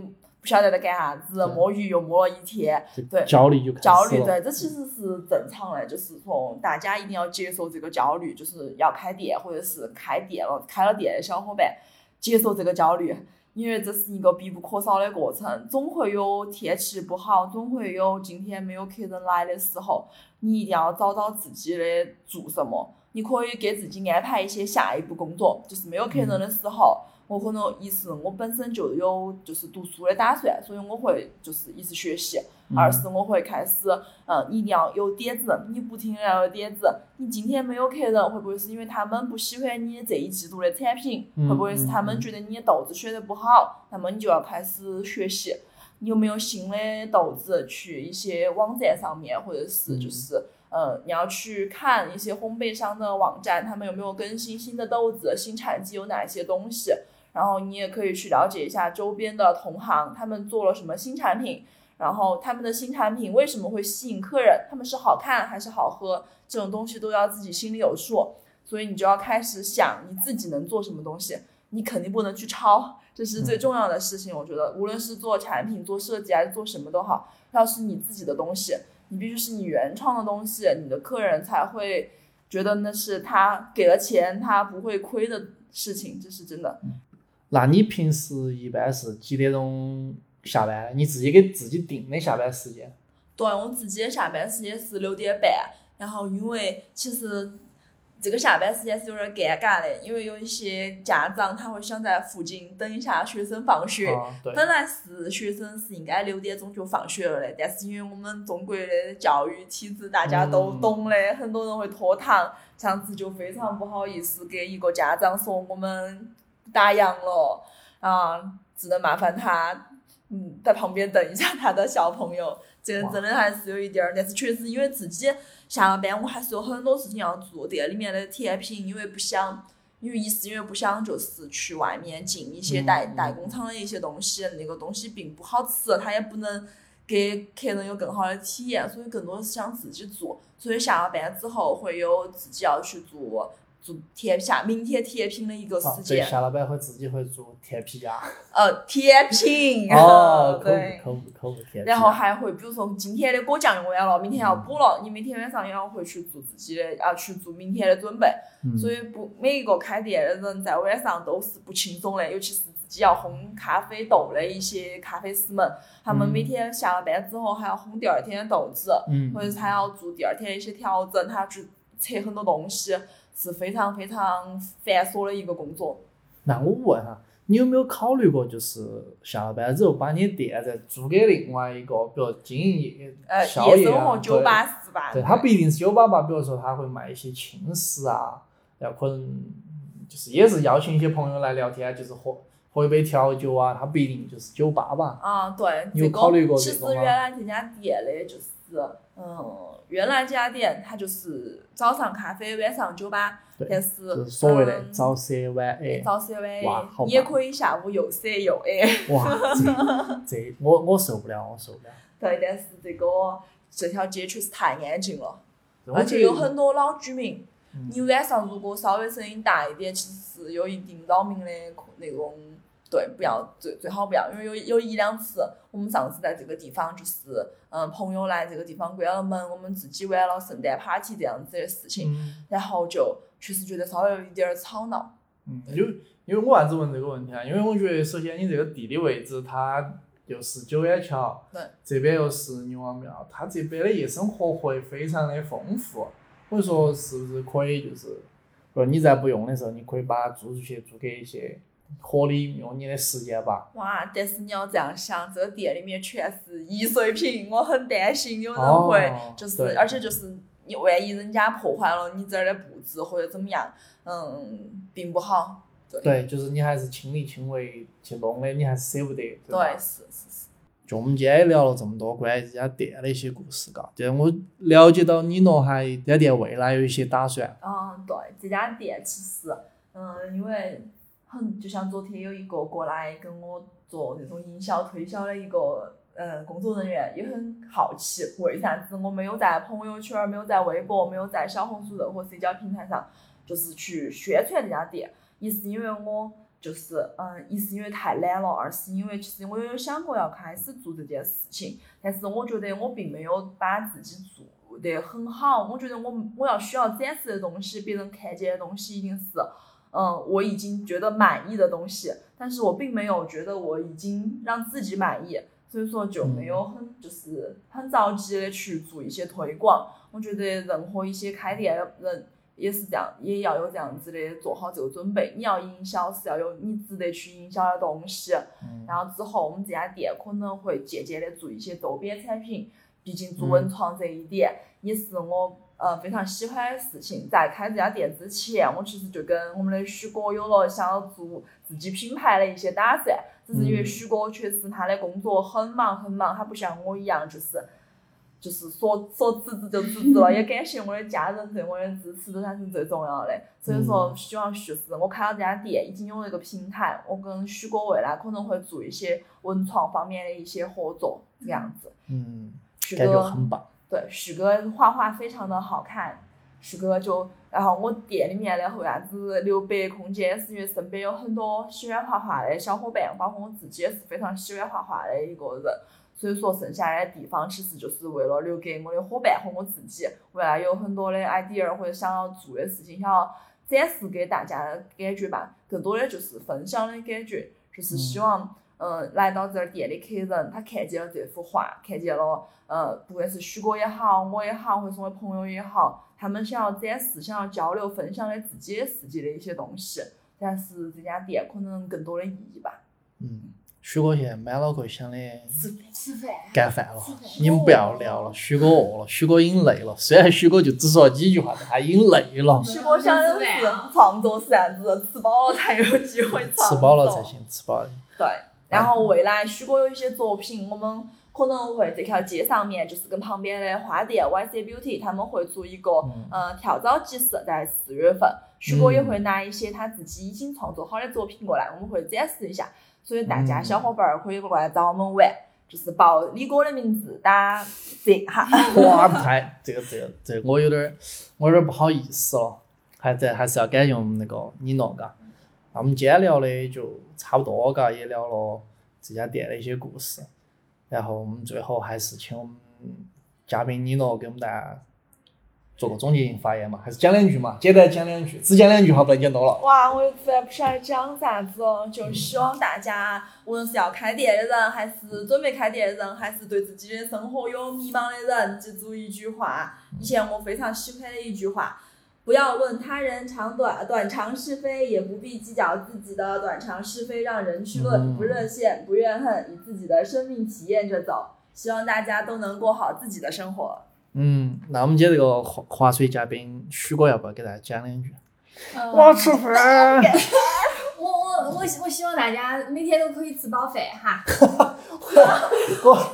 不晓得在干啥子，摸鱼又摸了一天，对，焦虑就焦虑，对，这其实是正常的，就是从大家一定要接受这个焦虑，就是要开店或者是开店了，开了店的小伙伴接受这个焦虑，因为这是一个必不可少的过程，总会有天气不好，总会有今天没有客人来的时候，你一定要找到自己的做什么，你可以给自己安排一些下一步工作，就是没有客人的时候。我可能一是我本身就有就是读书的打算，所以我会就是一直学习；二是我会开始，嗯，你一定要有点子，你不停的要有点子。你今天没有客人，会不会是因为他们不喜欢你这一季度的产品？会不会是他们觉得你的豆子选的不好？那么你就要开始学习，你有没有新的豆子去一些网站上面，或者是就是。呃，你要去看一些烘焙商的网站，他们有没有更新新的豆子，新产季有哪些东西？然后你也可以去了解一下周边的同行，他们做了什么新产品，然后他们的新产品为什么会吸引客人？他们是好看还是好喝？这种东西都要自己心里有数。所以你就要开始想你自己能做什么东西，你肯定不能去抄，这是最重要的事情。我觉得无论是做产品、做设计还是做什么都好，要是你自己的东西。你必须是你原创的东西，你的客人才会觉得那是他给了钱他不会亏的事情，这是真的。那你平时一般是几点钟下班？你自己给自己定的下班时间？对我自己的下班时间是六点半，然后因为其实这个下班时间是有点尴尬的，因为有一些家长他会想在附近等一下学生放学。本来是学生是应该六点钟就放学了的，但是因为我们中国的教育体制大家都嗯懂的，很多人会拖堂，上次就非常不好意思给一个家长说我们打烊了啊，只能麻烦他嗯在旁边等一下他的小朋友。这个真的还是有一点儿，但是确实因为自己下了班，我还是有很多事情要做。店里面的甜品，因为不想，因为一是因为不想就是去外面进一些代嗯代工厂的一些东西，那个东西并不好吃，它也不能给客人有更好的体验，所以更多是想自己做。所以下了班之后会有自己要去做做甜下明天甜品的一个时间，下了班会自己会做甜皮鸭，呃，甜品，哦，口对。口口口甜皮鸭，然后还会，比如说今天的果酱用完了，明天要补了，你每天晚上也要回去做自己的，要去做明天的准备。嗯所以不每一个开店的人在晚上都是不轻松的，尤其是自己要烘咖啡豆的一些咖啡师们，他们嗯每天下了班之后还要烘第二天的豆子，嗯，或者是还要做第二天的一些调整，他要去测很多东西，是非常非常繁琐的一个工作。那我问哈，你有没有考虑过，就是下了班之后把你的店再租给另外一个，比如经营夜呃，宵夜生活夜啊酒吧是吧？对，对，它不一定是酒吧吧，比如说他会卖一些轻食啊，然后可能就是也是邀请一些朋友来聊天，就是喝喝一杯调酒啊，它不一定就是酒吧吧。啊，对，你有考虑过其实这个吗原来这家店的就是，嗯，原来这家店它就是早上咖啡，晚上酒吧，但是所谓的嗯早 C 晚 A，早 C 晚 A，你也可以下午又 C 又 A。哇，这这 我我受不了，我受不了。对，但是这个这条街确实太安静了，而且有很多老居民。嗯你晚上如果稍微声音大一点，其实是有一定扰民的那种。对，不要最最好不要，因为有有一两次，我们上次在这个地方就是，嗯，朋友来这个地方关了门，我们自己玩了圣诞 party 这样子的事情，嗯然后就确实觉得稍微有一点儿吵闹。嗯，因为因为我为啥子问这个问题啊？因为我觉得首先你这个地理位置，它又是九眼桥，对，这边又是牛王庙，它这边的夜生活会非常的丰富。我就说是不是可以就是，不，你在不用的时候，你可以把它租出去，租给一些合理用你的时间吧。哇！但是你要这样想，这个店里面全是易碎品，我很担心有人哦会就是，而且就是你万一人家破坏了你这儿的布置或者怎么样，嗯，并不好。对对，就是你还是亲力亲为去弄的，你还是舍不得，对？对，是是是。就我们今天也聊了这么多关于这家店的一些故事，嘎。就是我了解到你喏还这家店未来有一些打算。嗯，对，这家店其实，嗯，因为很就像昨天有一个过来跟我做那种营销推销的一个嗯工作人员，也很好奇为啥子我没有在朋友圈、没有在微博、没有在小红书任何社交平台上，就是去宣传这家店。一是因为我就是嗯，一是因为太懒了，二是因为其实我有想过要开始做这件事情，但是我觉得我并没有把自己做得很好。我觉得我我要需要展示的东西，别人看见的东西，一定是嗯我已经觉得满意的东西，但是我并没有觉得我已经让自己满意。所以说就没有很就是很着急的去做一些推广。我觉得任何一些开店的人也是这样，也要有这样子的做好这个准备。你要营销是要有你值得去营销的东西，嗯然后之后我们这家店可能会渐渐的做一些周边产品，毕竟做文创这一点也是我呃非常喜欢的事情。在开这家店之前，我其实就跟我们的许哥有了想要做自己品牌的一些打算，只是因为嗯许哥确实他的工作很忙很忙，他不像我一样就是。就是说说辞职就辞职了，也感谢我的家人对我的支持，这才是最重要的。所以说，希望就是我开了这家店，已经有了一个平台，我跟许哥未来可能会做一些文创方面的一些合作，这样子。嗯，许哥很棒。对，许哥画画非常的好看，许哥就，然后我店里面的为啥子留白空间，是因为身边有很多喜欢画画的小伙伴，包括我自己也是非常喜欢画画的一个人，所以说剩下的地方其实就是为了留给我的伙伴和我自己，未来有很多的 idea 或者想要做的事情，想要展示给大家的感觉吧，更多的就是分享的感觉，就是希望。嗯，来到这儿店的客人，他看见了这幅画，看见了，呃，不管是许哥也好，我也好，或者是我的朋友也好，他们想要展示、想要交流、分享的自己的世界的一些东西，但是这家店可能更多的意义吧。嗯，许哥现在满脑壳想的是吃饭。干饭了，你们不要聊了，许哥饿了，许哥已经累了。虽然许哥就只说了几句话，但他已经累了，许哥想的是创作是啥子，吃饱了才有机会创作。吃饱了才行，吃饱了。对，然后未来许哥有一些作品，我们可能会这条街上面就是跟旁边的花店 YC Beauty 他们会做一个嗯呃跳蚤集市，在四月份，许哥也会拿一些他自己已经创作好的作品过来，我们会展示一下，所以大家嗯小伙伴儿可以过来找我们玩，就是报李哥的名字打折哈。哇，太这个这个这个，我有点儿我有点儿不好意思了，还在还是要感谢我们那个你诺嘎。那我们今天聊的就差不多嘎，也聊了这家店的一些故事，然后我们最后还是请我们嘉宾你诺给我们大家做个总结性发言嘛，还是讲两句嘛，简单讲两句，只讲两句话，不能讲多了。哇，我实在不晓得讲啥子哦，就希望大家，无论是要开店的人，还是准备开店的人，还是对自己的生活有迷茫的人，记住一句话，以前我非常喜欢的一句话：不要论他人长短，短长是非，也不必计较自己的短长是非，让人去论，嗯不热线，不怨恨，以自己的生命体验着走。希望大家都能过好自己的生活。嗯，那我们今天这个划划水嘉宾许哥要不要给大家讲两句？嗯我吃饭。我我我我希望大家每天都可以吃饱饭哈。我哇，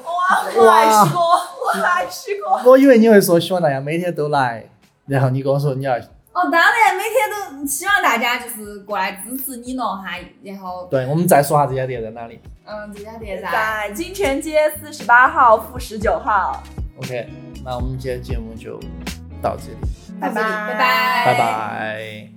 我爱许哥，我爱许哥。我以为你会说希望大家每天都来，然后你跟我说你要哦，当然每天都希望大家就是过来支持你弄哈，然后对，我们再说下这家店在哪里。嗯，这家店噻，在金泉街四十八号负十九号。OK，那我们今天节目就到这里，到这里拜拜拜拜拜拜。